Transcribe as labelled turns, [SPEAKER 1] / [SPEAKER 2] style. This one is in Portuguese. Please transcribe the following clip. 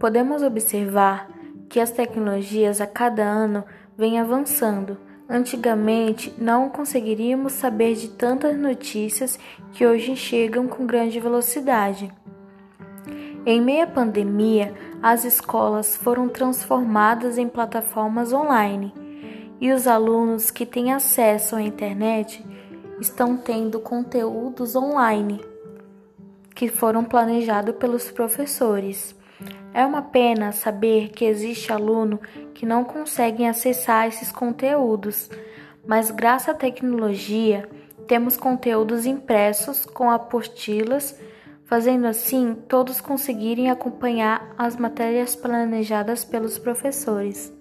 [SPEAKER 1] podemos observar que as tecnologias a cada ano vêm avançando. Antigamente, não conseguiríamos saber de tantas notícias que hoje chegam com grande velocidade. Em meia pandemia, as escolas foram transformadas em plataformas online e os alunos que têm acesso à internet estão tendo conteúdos online que foram planejados pelos professores. É uma pena saber que existe aluno que não conseguem acessar esses conteúdos, mas graças à tecnologia temos conteúdos impressos com apostilas, fazendo assim todos conseguirem acompanhar as matérias planejadas pelos professores.